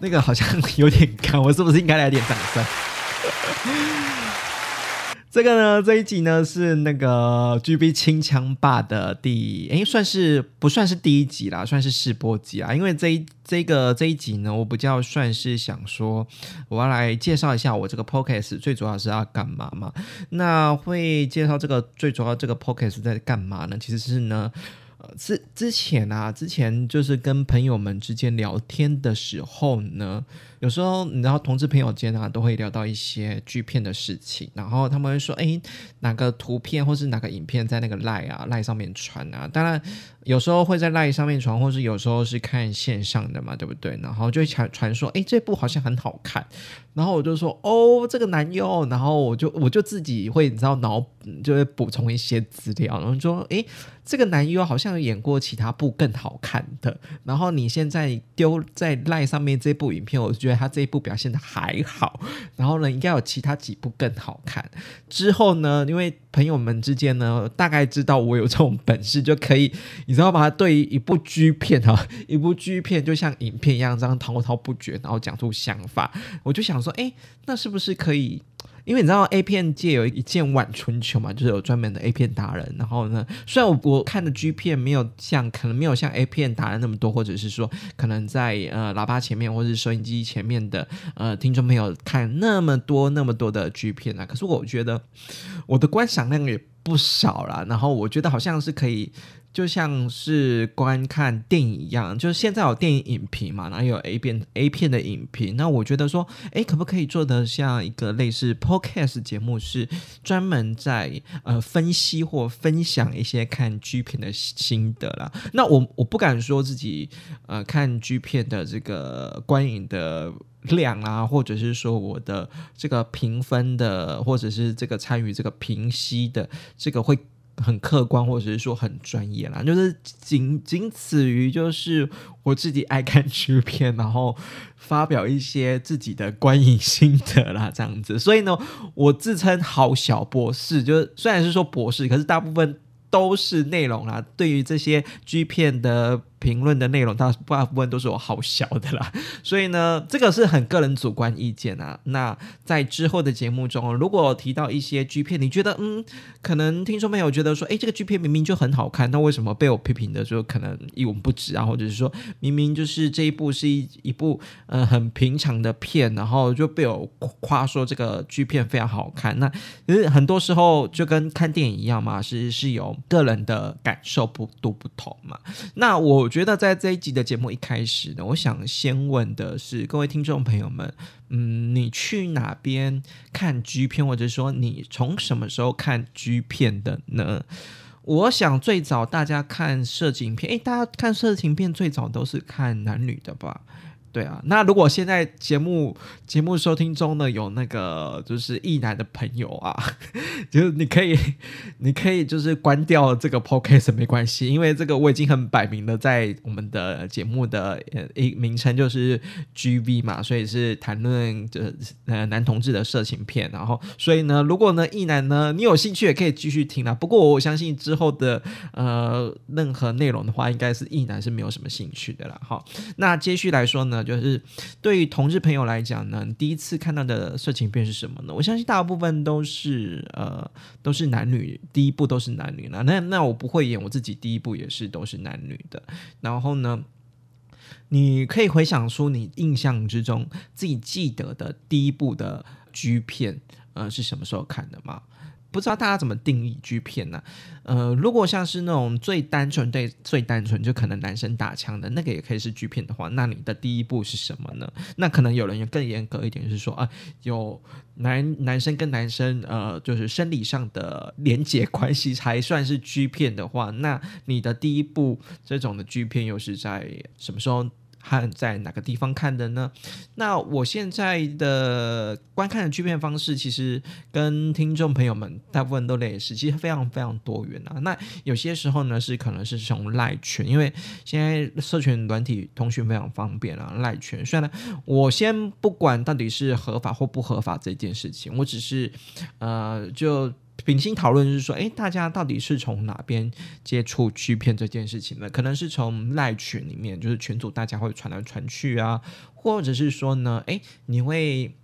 那个好像有点干，我是不是应该来点掌声？这个呢，这一集呢是那个 GB 清枪霸的第，哎，算是不算是第一集啦，算是试播集啊。因为这一这个这一集呢，我比较算是想说，我要来介绍一下我这个 p o c a s t 最主要是要干嘛嘛？那会介绍这个最主要这个 p o c a s t 在干嘛呢？其实是呢。之之前啊，之前就是跟朋友们之间聊天的时候呢，有时候你知道，同志朋友间啊，都会聊到一些剧片的事情，然后他们会说，哎，哪个图片或是哪个影片在那个赖啊赖上面传啊？当然。有时候会在 LINE 上面传，或是有时候是看线上的嘛，对不对？然后就传传说，哎，这部好像很好看。然后我就说，哦，这个男优。然后我就我就自己会，你知道，脑就会补充一些资料，然后说，哎，这个男优好像演过其他部更好看的。然后你现在丢在 LINE 上面这部影片，我觉得他这一部表现的还好。然后呢，应该有其他几部更好看。之后呢，因为朋友们之间呢，大概知道我有这种本事，就可以。你知道吗？对于一部剧片哈，一部剧片就像影片一样，这样滔滔不绝，然后讲出想法，我就想说，哎，那是不是可以？因为你知道 A 片界有一件晚春秋嘛，就是有专门的 A 片达人。然后呢，虽然我我看的 G 片没有像可能没有像 A 片达人那么多，或者是说可能在呃喇叭前面或者是收音机前面的呃听众朋友看那么多那么多的 G 片啊，可是我觉得我的观赏量也不少啦。然后我觉得好像是可以。就像是观看电影一样，就是现在有电影影评嘛，然后有 A 片 A 片的影评。那我觉得说，哎，可不可以做的像一个类似 Podcast 节目，是专门在呃分析或分享一些看 G 片的心得啦？那我我不敢说自己呃看 G 片的这个观影的量啊，或者是说我的这个评分的，或者是这个参与这个评析的这个会。很客观，或者是说很专业啦，就是仅仅此于就是我自己爱看剧片，然后发表一些自己的观影心得啦，这样子。所以呢，我自称好小博士，就是虽然是说博士，可是大部分都是内容啦。对于这些剧片的。评论的内容大大部分都是我好笑的啦，所以呢，这个是很个人主观意见啊。那在之后的节目中，如果提到一些剧片，你觉得嗯，可能听众朋友觉得说，哎，这个剧片明明就很好看，那为什么被我批评的时候可能一文不值啊？或者是说明明就是这一部是一一部呃很平常的片，然后就被我夸说这个剧片非常好看。那其实很多时候就跟看电影一样嘛，是是有个人的感受不都不同嘛。那我。觉得在这一集的节目一开始呢，我想先问的是各位听众朋友们，嗯，你去哪边看 G 片，或者说你从什么时候看 G 片的呢？我想最早大家看色情片，诶，大家看色情片最早都是看男女的吧？对啊，那如果现在节目节目收听中呢，有那个就是异男的朋友啊，就是你可以你可以就是关掉这个 podcast 没关系，因为这个我已经很摆明了在我们的节目的一名称就是 GV 嘛，所以是谈论就是呃男同志的色情片，然后所以呢，如果呢异男呢你有兴趣也可以继续听啊，不过我相信之后的呃任何内容的话，应该是异男是没有什么兴趣的啦。好，那接续来说呢。就是对于同志朋友来讲呢，第一次看到的色情片是什么呢？我相信大部分都是呃都是男女，第一部都是男女那那那我不会演，我自己第一部也是都是男女的。然后呢，你可以回想出你印象之中自己记得的第一部的 G 片，呃，是什么时候看的吗？不知道大家怎么定义 G 片呢？呃，如果像是那种最单纯对最单纯，就可能男生打枪的那个也可以是 G 片的话，那你的第一步是什么呢？那可能有人更严格一点，是说啊，有男男生跟男生呃，就是生理上的连接关系才算是 G 片的话，那你的第一步这种的 G 片又是在什么时候？和在哪个地方看的呢？那我现在的观看的剧片方式，其实跟听众朋友们大部分都类似，其实非常非常多元啊。那有些时候呢，是可能是从赖群，因为现在社群软体通讯非常方便啊，赖群。虽然我先不管到底是合法或不合法这件事情，我只是呃就。秉心讨论就是说，哎，大家到底是从哪边接触剧片这件事情呢？可能是从赖群里面，就是群组大家会传来传去啊，或者是说呢，哎，你会。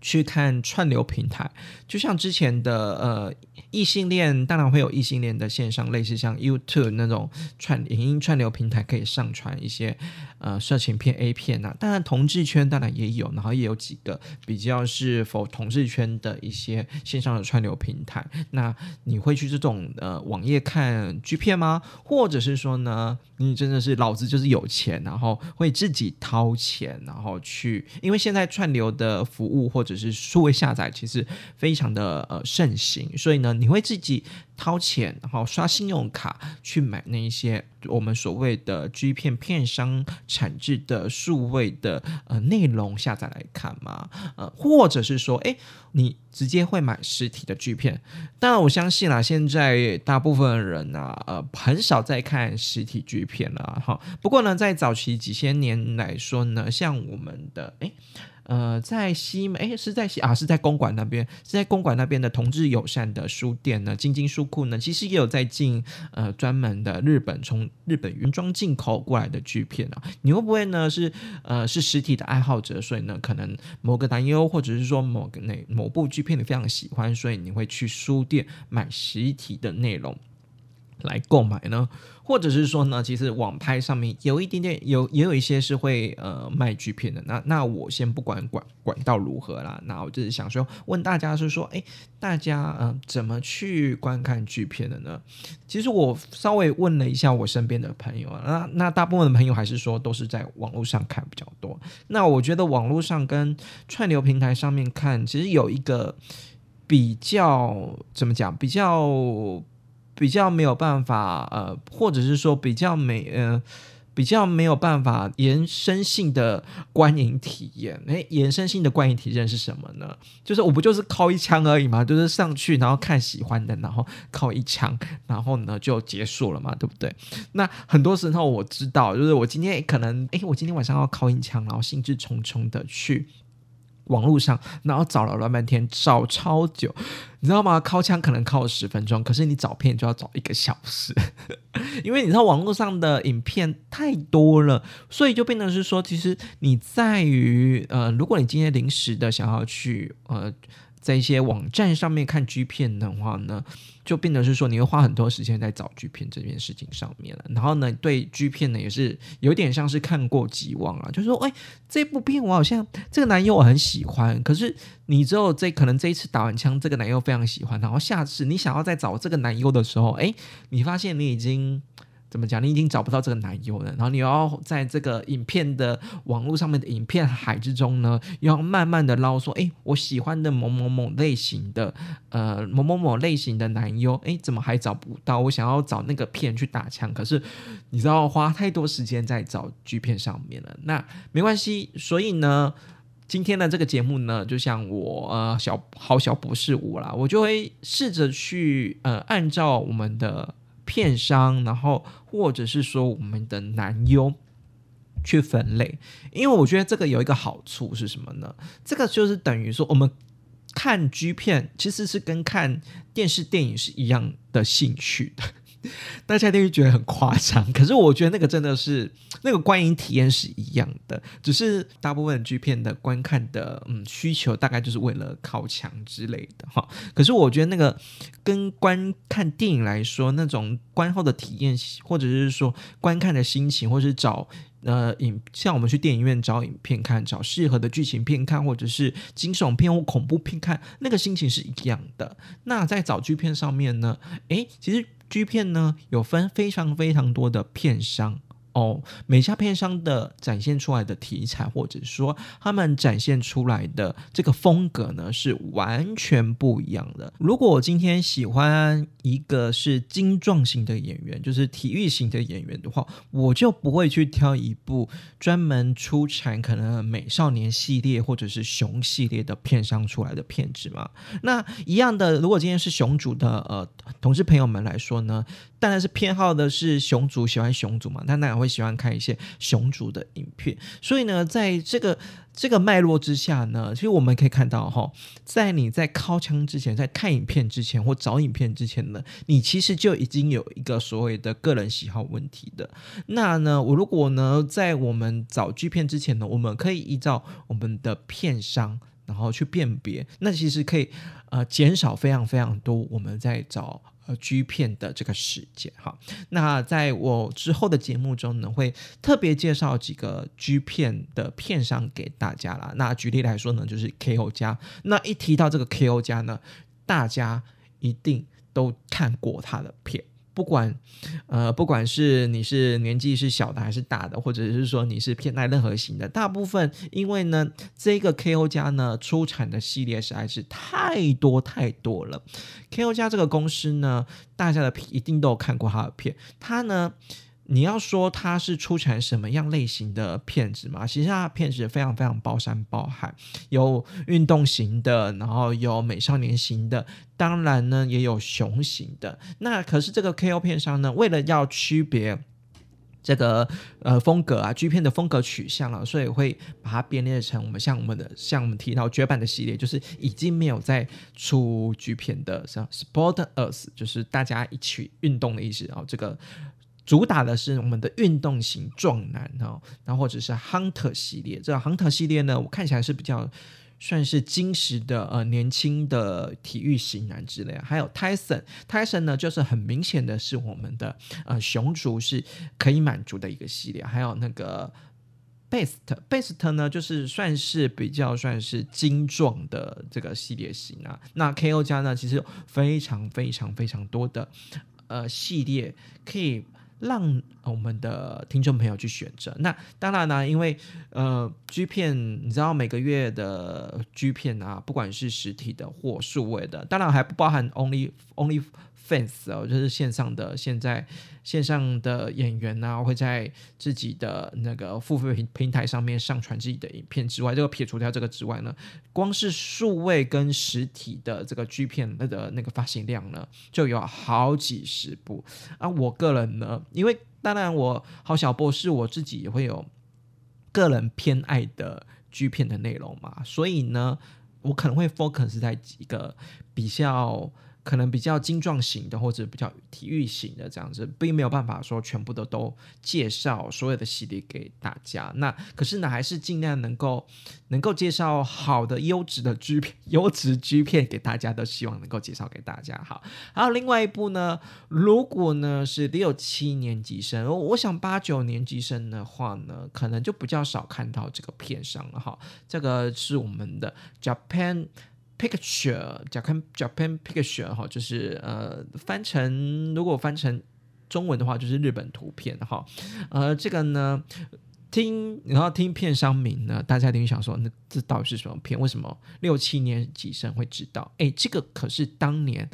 去看串流平台，就像之前的呃异性恋，当然会有异性恋的线上，类似像 YouTube 那种串影音串流平台，可以上传一些呃色情片 A 片呐。当然同志圈当然也有，然后也有几个比较是否同志圈的一些线上的串流平台。那你会去这种呃网页看剧片吗？或者是说呢，你真的是老子就是有钱，然后会自己掏钱，然后去？因为现在串流的服务或者是数位下载，其实非常的呃盛行，所以呢，你会自己掏钱，然后刷信用卡去买那一些我们所谓的 G 片片商产制的数位的呃内容下载来看吗？呃，或者是说，哎，你直接会买实体的 G 片？当然，我相信啦，现在大部分人啊，呃，很少在看实体 G 片了哈。不过呢，在早期几千年来说呢，像我们的哎。呃，在西门，哎，是在西啊，是在公馆那边，是在公馆那边的同志友善的书店呢，晶晶书库呢，其实也有在进呃专门的日本从日本原装进口过来的剧片啊。你会不会呢？是呃是实体的爱好者，所以呢，可能某个男优或者是说某个那某部剧片你非常喜欢，所以你会去书店买实体的内容来购买呢？或者是说呢，其实网拍上面有一点点有，也有一些是会呃卖剧片的。那那我先不管管管道如何啦，那我就是想说问大家是说，哎，大家嗯怎么去观看剧片的呢？其实我稍微问了一下我身边的朋友啊，那那大部分的朋友还是说都是在网络上看比较多。那我觉得网络上跟串流平台上面看，其实有一个比较怎么讲，比较。比较没有办法，呃，或者是说比较没，呃，比较没有办法延伸性的观影体验。诶，延伸性的观影体验是什么呢？就是我不就是靠一枪而已嘛，就是上去然后看喜欢的，然后靠一枪，然后呢就结束了嘛，对不对？那很多时候我知道，就是我今天可能，诶，我今天晚上要靠一枪，然后兴致冲冲的去。网络上，然后找了老半天，找超久，你知道吗？靠枪可能靠十分钟，可是你找片就要找一个小时，因为你知道网络上的影片太多了，所以就变成是说，其实你在于呃，如果你今天临时的想要去呃。在一些网站上面看剧片的话呢，就变得是说你会花很多时间在找剧片这件事情上面了。然后呢，对剧片呢也是有点像是看过即忘了，就是说，哎，这部片我好像这个男优我很喜欢，可是你之后这可能这一次打完枪，这个男优非常喜欢，然后下次你想要再找这个男优的时候，哎，你发现你已经。怎么讲？你已经找不到这个男优了，然后你要在这个影片的网络上面的影片海之中呢，要慢慢的捞说，哎，我喜欢的某某某类型的，呃，某某某类型的男优，哎，怎么还找不到？我想要找那个片去打枪，可是你知道花太多时间在找剧片上面了。那没关系，所以呢，今天的这个节目呢，就像我呃小好小博士我啦，我就会试着去呃按照我们的。片商，然后或者是说我们的男优去分类，因为我觉得这个有一个好处是什么呢？这个就是等于说我们看剧片其实是跟看电视电影是一样的兴趣的。大家都会觉得很夸张，可是我觉得那个真的是那个观影体验是一样的，只是大部分剧片的观看的嗯需求大概就是为了靠墙之类的哈。可是我觉得那个跟观看电影来说，那种观后的体验，或者是说观看的心情，或是找呃影像我们去电影院找影片看，找适合的剧情片看，或者是惊悚片或恐怖片看，那个心情是一样的。那在找剧片上面呢，诶，其实。G 片呢有分非常非常多的片商，哦，每家片商的展现出来的题材，或者说他们展现出来的这个风格呢，是完全不一样的。如果我今天喜欢一个是精壮型的演员，就是体育型的演员的话，我就不会去挑一部专门出产可能美少年系列或者是熊系列的片商出来的片子嘛。那一样的，如果今天是熊主的呃同事朋友们来说呢？当然是偏好的是熊族，喜欢熊族嘛，他当然会喜欢看一些熊族的影片。所以呢，在这个这个脉络之下呢，其实我们可以看到哈，在你在靠枪之前，在看影片之前或找影片之前呢，你其实就已经有一个所谓的个人喜好问题的。那呢，我如果呢，在我们找剧片之前呢，我们可以依照我们的片商，然后去辨别，那其实可以呃减少非常非常多我们在找。呃，G 片的这个世界哈，那在我之后的节目中呢，会特别介绍几个 G 片的片商给大家啦。那举例来说呢，就是 KO 加。那一提到这个 KO 加呢，大家一定都看过他的片。不管，呃，不管是你是年纪是小的还是大的，或者是说你是偏爱任何型的，大部分因为呢，这个 KO 加呢出产的系列实在是太多太多了。KO 加这个公司呢，大家的一定都有看过它的片，它呢。你要说它是出产什么样类型的片子嘛？其实它片子非常非常包山包海，有运动型的，然后有美少年型的，当然呢也有熊型的。那可是这个 K O 片商呢，为了要区别这个呃风格啊，G 片的风格取向啊，所以会把它编列成我们像我们的像我们提到绝版的系列，就是已经没有在出 G 片的，像 Sport Us，就是大家一起运动的意思啊，这个。主打的是我们的运动型壮男哦，然后或者是 Hunter 系列，这 Hunter 系列呢，我看起来是比较算是金石的呃年轻的体育型男之类，还有 Tyson，Tyson 呢就是很明显的是我们的呃熊族是可以满足的一个系列，还有那个 Best，Best 呢就是算是比较算是精壮的这个系列型啊，那 KO 加呢其实有非常非常非常多的呃系列可以。让我们的听众朋友去选择。那当然呢，因为呃，G 片你知道每个月的 G 片啊，不管是实体的或数位的，当然还不包含 Only Only。Fans 哦，就是线上的，现在线上的演员呢，会在自己的那个付费平平台上面上传自己的影片之外，这个撇除掉这个之外呢，光是数位跟实体的这个 G 片的那个发行量呢，就有好几十部啊。我个人呢，因为当然我好小波是我自己也会有个人偏爱的 G 片的内容嘛，所以呢，我可能会 focus 在几个比较。可能比较精壮型的，或者比较体育型的这样子，并没有办法说全部的都介绍所有的系列给大家。那可是呢，还是尽量能够能够介绍好的优质的 G 片、优质 G 片给大家，都希望能够介绍给大家。好，还有另外一部呢，如果呢是六七年级生，我想八九年级生的话呢，可能就比较少看到这个片上了哈。这个是我们的 Japan。Picture，Japan Japan Picture 哈，就是呃翻成如果翻成中文的话，就是日本图片哈。呃，这个呢，听然后听片商名呢，大家一定想说，那这到底是什么片？为什么六七年级生会知道？哎，这个可是当年，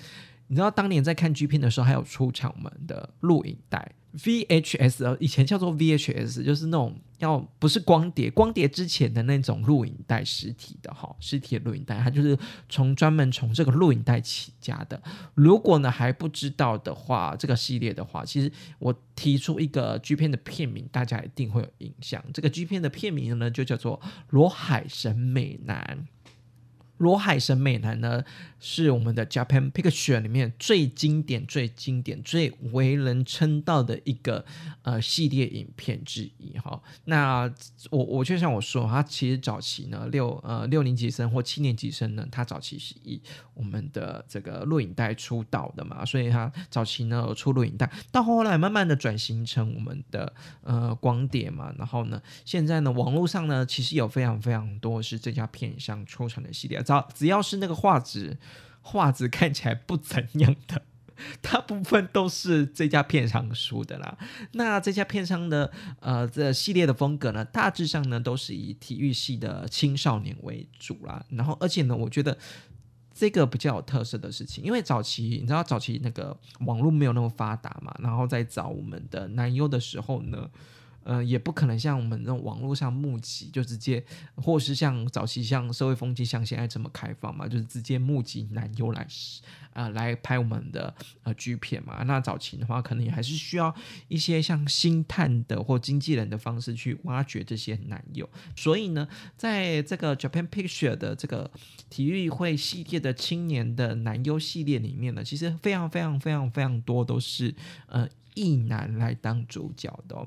你知道当年在看 G 片的时候，还有出场门的录影带。VHS 呃，以前叫做 VHS，就是那种要不是光碟，光碟之前的那种录影带实体的哈，实体的录影带，它就是从专门从这个录影带起家的。如果呢还不知道的话，这个系列的话，其实我提出一个 G 片的片名，大家一定会有印象。这个 G 片的片名呢，就叫做《罗海神美男》。罗海神美男呢，是我们的 Japan Picture 里面最经典、最经典、最为人称道的一个呃系列影片之一哈。那我我就像我说，他其实早期呢六呃六年级生或七年级生呢，他早期是以我们的这个录影带出道的嘛，所以他早期呢出录影带，到后来慢慢的转型成我们的呃光碟嘛，然后呢现在呢网络上呢其实有非常非常多是这家片商出产的系列。只只要是那个画质，画质看起来不怎样的 大部分都是这家片商出的啦。那这家片商的呃这系列的风格呢，大致上呢都是以体育系的青少年为主啦。然后而且呢，我觉得这个比较有特色的事情，因为早期你知道早期那个网络没有那么发达嘛，然后在找我们的男优的时候呢。呃，也不可能像我们这种网络上募集，就直接，或是像早期像社会风气像现在这么开放嘛，就是直接募集男优来，呃，来拍我们的呃剧片嘛。那早期的话，可能也还是需要一些像星探的或经纪人的方式去挖掘这些男优。所以呢，在这个 Japan Picture 的这个体育会系列的青年的男优系列里面呢，其实非常非常非常非常多都是呃异男来当主角的。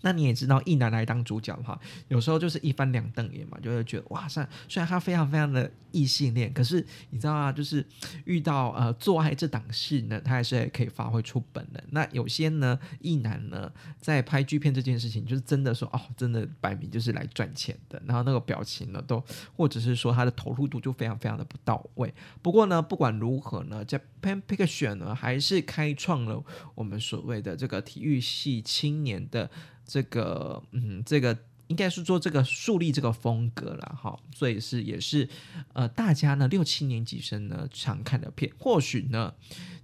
那你也知道，一男来当主角的话，有时候就是一翻两瞪眼嘛，就会觉得哇塞，虽然他非常非常的异性恋，可是你知道啊，就是遇到呃做爱这档事呢，他还是可以发挥出本能。那有些呢，一男呢在拍剧片这件事情，就是真的说哦，真的摆明就是来赚钱的，然后那个表情呢，都或者是说他的投入度就非常非常的不到位。不过呢，不管如何呢，在 Pan Picture 呢，还是开创了我们所谓的这个体育系青年的。这个，嗯，这个应该是做这个树立这个风格了，哈，所以是也是，呃，大家呢六七年级生呢常看的片，或许呢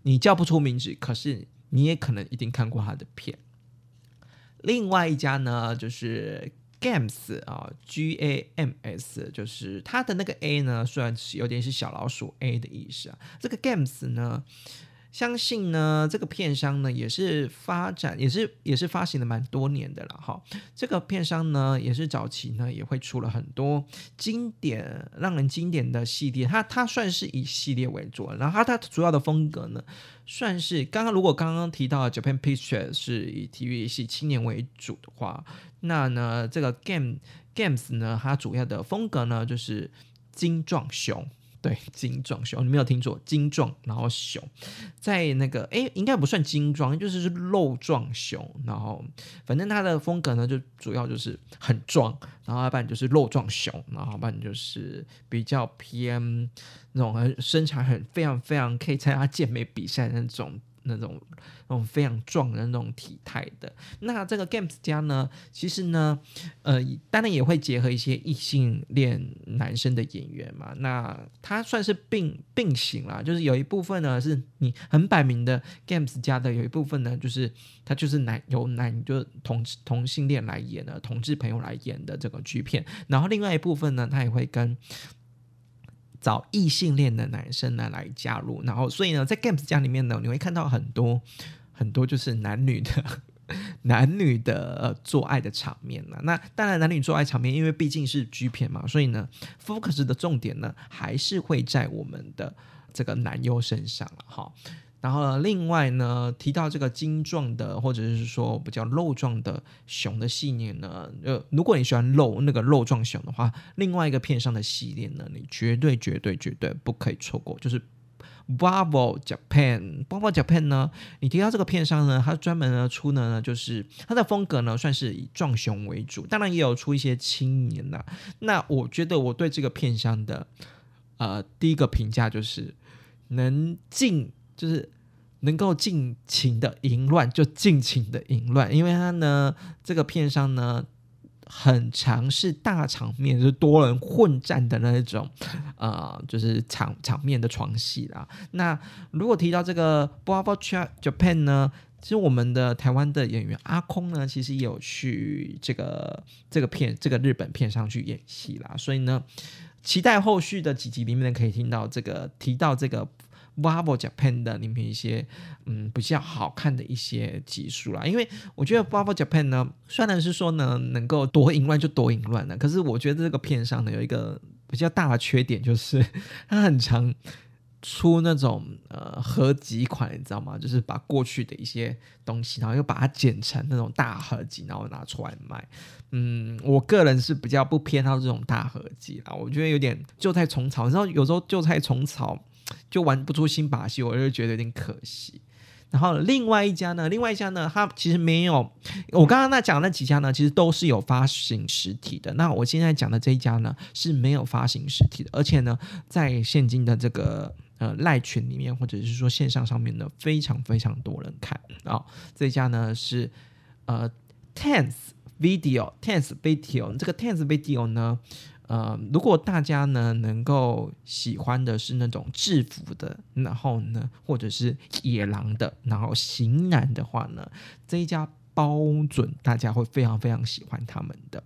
你叫不出名字，可是你也可能一定看过他的片。另外一家呢就是 Games 啊，G A M S，就是它的那个 A 呢，虽然是有点是小老鼠 A 的意思啊，这个 Games 呢。相信呢，这个片商呢也是发展，也是也是发行了蛮多年的了哈。这个片商呢也是早期呢也会出了很多经典、让人经典的系列，它它算是以系列为主，然后它它主要的风格呢算是刚刚如果刚刚提到 Japan Picture 是以体育系青年为主的话，那呢这个 Game Games 呢它主要的风格呢就是精壮熊。对，精壮熊，你没有听错，精壮，然后熊，在那个，哎，应该不算精壮，就是是肉壮熊，然后反正它的风格呢，就主要就是很壮，然后要不然就是肉壮熊，然后要不然就是比较偏那种很身材很非常非常可以参加健美比赛那种。那种那种非常壮的那种体态的，那这个 Games 家呢，其实呢，呃，当然也会结合一些异性恋男生的演员嘛。那他算是并并行啦，就是有一部分呢是你很摆明的 Games 家的，有一部分呢就是他就是男由男就同同性恋来演的，同志朋友来演的这个剧片。然后另外一部分呢，他也会跟。找异性恋的男生呢来加入，然后所以呢，在 Games 家里面呢，你会看到很多很多就是男女的 男女的做爱的场面呢。那当然，男女做爱场面，因为毕竟是 G 片嘛，所以呢，focus 的重点呢还是会在我们的这个男优身上了哈。然后呢另外呢，提到这个精壮的，或者是说比较肉壮的熊的系列呢，呃，如果你喜欢肉那个肉壮熊的话，另外一个片上的系列呢，你绝对绝对绝对不可以错过，就是 Bubble Japan。Bubble Japan 呢，你提到这个片商呢，它专门呢出呢，就是它的风格呢，算是以壮熊为主，当然也有出一些青年的。那我觉得我对这个片商的，呃，第一个评价就是能进。就是能够尽情的淫乱，就尽情的淫乱，因为他呢，这个片商呢，很强势大场面，就是多人混战的那一种，呃，就是场场面的床戏啦。那如果提到这个 Bravo Japan 呢，其实我们的台湾的演员阿空呢，其实也有去这个这个片这个日本片上去演戏啦。所以呢，期待后续的几集里面可以听到这个提到这个。Bubble Japan 的里面一些嗯比较好看的一些技术啦，因为我觉得 Bubble Japan 呢，虽然是说呢能够多淫乱就多淫乱的，可是我觉得这个片上呢有一个比较大的缺点，就是 它很常出那种呃合集款，你知道吗？就是把过去的一些东西，然后又把它剪成那种大合集，然后拿出来卖。嗯，我个人是比较不偏好这种大合集啦，我觉得有点旧菜虫草，你知道有时候旧菜虫草。就玩不出新把戏，我就觉得有点可惜。然后另外一家呢，另外一家呢，它其实没有我刚刚那讲那几家呢，其实都是有发行实体的。那我现在讲的这一家呢是没有发行实体的，而且呢，在现今的这个。呃赖群里面或者是说线上上面呢，非常非常多人看啊。这家呢是呃 Tense Video Tense Video，这个 Tense Video 呢。呃，如果大家呢能够喜欢的是那种制服的，然后呢，或者是野狼的，然后型男的话呢，这一家包准大家会非常非常喜欢他们的。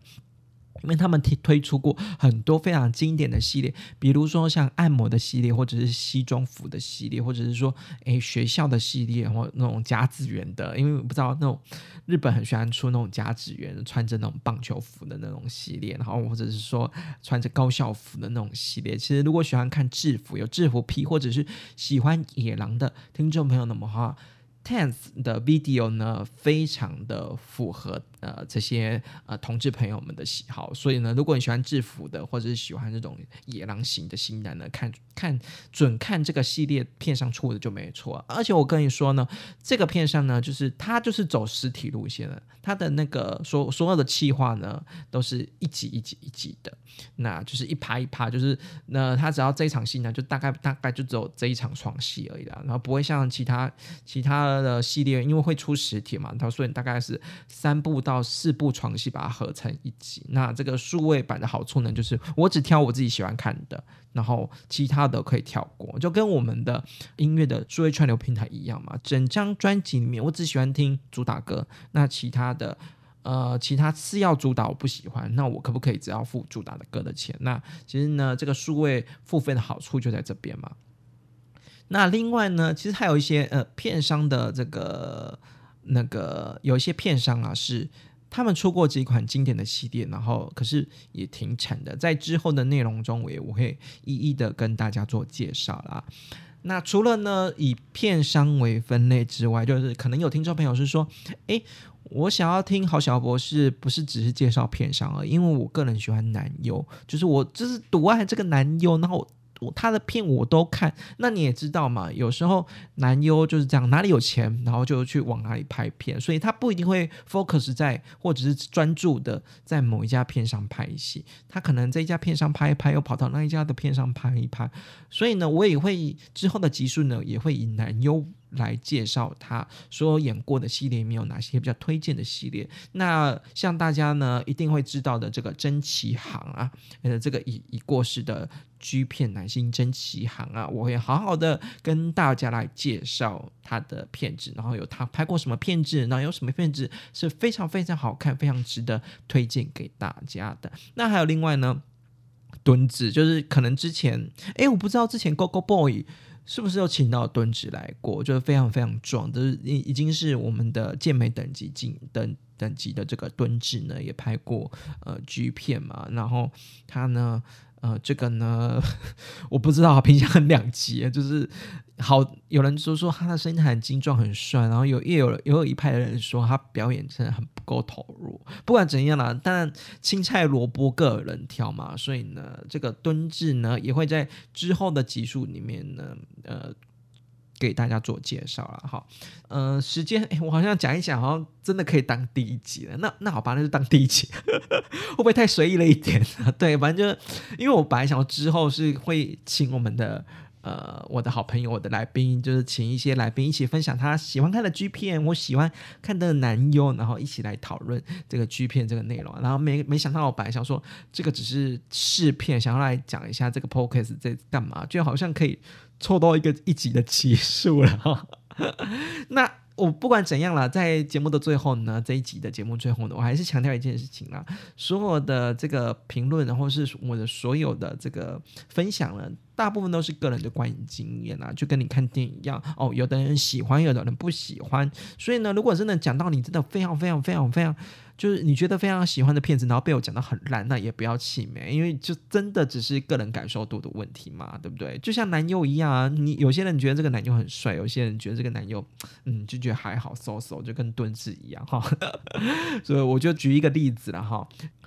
因为他们推推出过很多非常经典的系列，比如说像按摩的系列，或者是西装服的系列，或者是说诶学校的系列，或那种甲子园的。因为我不知道那种日本很喜欢出那种甲子园穿着那种棒球服的那种系列，然后或者是说穿着高校服的那种系列。其实如果喜欢看制服、有制服癖，或者是喜欢野狼的听众朋友们的话。，Tense 的 video 呢，非常的符合呃这些呃同志朋友们的喜好，所以呢，如果你喜欢制服的，或者是喜欢这种野狼型的新男呢，看看准看这个系列片上出的就没错。而且我跟你说呢，这个片上呢，就是它就是走实体路线的，它的那个所所有的企划呢，都是一集一集一集的，那就是一趴一趴，就是那他只要这一场戏呢，就大概大概就只有这一场床戏而已啦，然后不会像其他其他。的系列，因为会出实体嘛，它所以大概是三部到四部床戏把它合成一集。那这个数位版的好处呢，就是我只挑我自己喜欢看的，然后其他的可以跳过，就跟我们的音乐的数位串流平台一样嘛。整张专辑里面，我只喜欢听主打歌，那其他的呃其他次要主打我不喜欢，那我可不可以只要付主打的歌的钱？那其实呢，这个数位付费的好处就在这边嘛。那另外呢，其实还有一些呃片商的这个那个有一些片商啊，是他们出过几款经典的系列，然后可是也停产的，在之后的内容中，我也我会一一的跟大家做介绍啦。那除了呢以片商为分类之外，就是可能有听众朋友是说，诶，我想要听郝小博士，不是只是介绍片商而，因为我个人喜欢男优，就是我就是独爱这个男优，然后。他的片我都看，那你也知道嘛，有时候男优就是这样，哪里有钱，然后就去往哪里拍片，所以他不一定会 focus 在或者是专注的在某一家片上拍戏，他可能在一家片上拍一拍，又跑到那一家的片上拍一拍，所以呢，我也会之后的集数呢，也会以男优。来介绍他所演过的系列里面有哪些比较推荐的系列。那像大家呢一定会知道的这个真奇行啊，呃，这个已已过世的 G 片男星真奇行啊，我会好好的跟大家来介绍他的片子，然后有他拍过什么片子，然后有什么片子是非常非常好看、非常值得推荐给大家的。那还有另外呢，墩子就是可能之前，哎，我不知道之前 Go Go Boy。是不是有请到敦子来过？就是非常非常壮，就是已已经是我们的健美等级进等等级的这个敦子呢，也拍过呃 G 片嘛。然后他呢，呃，这个呢，我不知道，评价很两极，就是好有人说说他的声音很精壮很帅，然后有也有也有一派的人说他表演真的很不够投入。不管怎样啦，但青菜萝卜各人挑嘛，所以呢，这个蹲志呢也会在之后的集数里面呢。呃，给大家做介绍了哈。呃，时间我好像讲一讲，好像真的可以当第一集了。那那好吧，那就当第一集，会不会太随意了一点？对，反正就是因为我本来想之后是会请我们的。呃，我的好朋友，我的来宾，就是请一些来宾一起分享他喜欢看的 G 片，我喜欢看的男优，然后一起来讨论这个 G 片这个内容。然后没没想到，我本来想说这个只是试片，想要来讲一下这个 p o c a s t 在干嘛，就好像可以凑到一个一集的集数了。那。我不管怎样了，在节目的最后呢，这一集的节目最后呢，我还是强调一件事情啦，所有的这个评论，然后是我的所有的这个分享呢，大部分都是个人的观影经验啊，就跟你看电影一样哦，有的人喜欢，有的人不喜欢，所以呢，如果真的讲到你真的非常非常非常非常。就是你觉得非常喜欢的片子，然后被我讲到很烂，那也不要气馁，因为就真的只是个人感受度的问题嘛，对不对？就像男优一样啊，你有些人觉得这个男优很帅，有些人觉得这个男优，嗯，就觉得还好，so so，就跟蹲子一样哈。所以我就举一个例子了哈。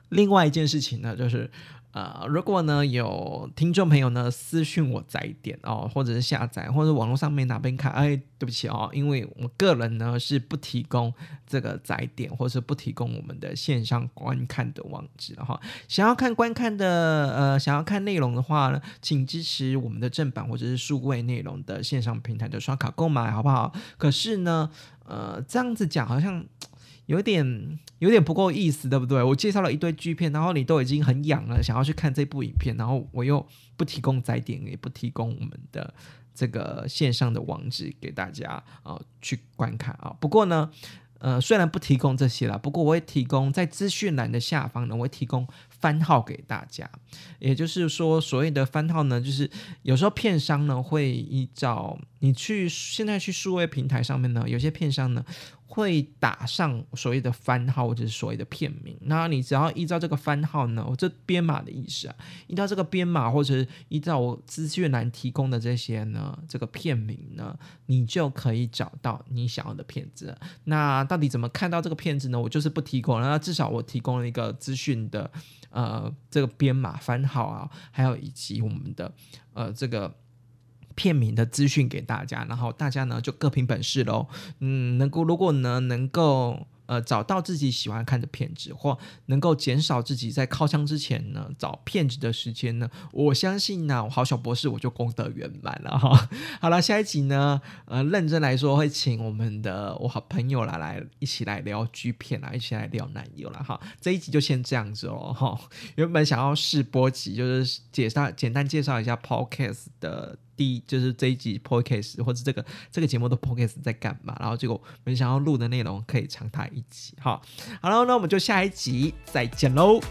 另外一件事情呢，就是。呃，如果呢有听众朋友呢私讯我载点哦，或者是下载，或者网络上面哪边看，哎，对不起哦，因为我个人呢是不提供这个载点，或是不提供我们的线上观看的网址哈。想要看观看的呃，想要看内容的话呢，请支持我们的正版或者是数位内容的线上平台的刷卡购买，好不好？可是呢，呃，这样子讲好像。有点有点不够意思，对不对？我介绍了一堆剧片，然后你都已经很痒了，想要去看这部影片，然后我又不提供载点，也不提供我们的这个线上的网址给大家啊去观看啊。不过呢，呃，虽然不提供这些了，不过我会提供在资讯栏的下方呢，我会提供番号给大家。也就是说，所谓的番号呢，就是有时候片商呢会依照你去现在去数位平台上面呢，有些片商呢。会打上所谓的番号或者是所谓的片名，那你只要依照这个番号呢，我这编码的意思啊，依照这个编码或者是依照我资讯栏提供的这些呢，这个片名呢，你就可以找到你想要的片子。那到底怎么看到这个片子呢？我就是不提供了，那至少我提供了一个资讯的呃这个编码番号啊，还有以及我们的呃这个。片名的资讯给大家，然后大家呢就各凭本事喽。嗯，能够如果呢能够。呃，找到自己喜欢看的片子，或能够减少自己在靠枪之前呢找片子的时间呢，我相信呢，我好小博士我就功德圆满了哈。好了，下一集呢，呃，认真来说会请我们的我好朋友来来一起来聊剧片啊，一起来聊男友了哈。这一集就先这样子哦哈。原本想要试播集，就是介绍简单介绍一下 Podcast 的第一，就是这一集 Podcast 或者这个这个节目的 Podcast 在干嘛，然后结果没想到录的内容可以长达一。集，哈，好了，那我们就下一集再见喽。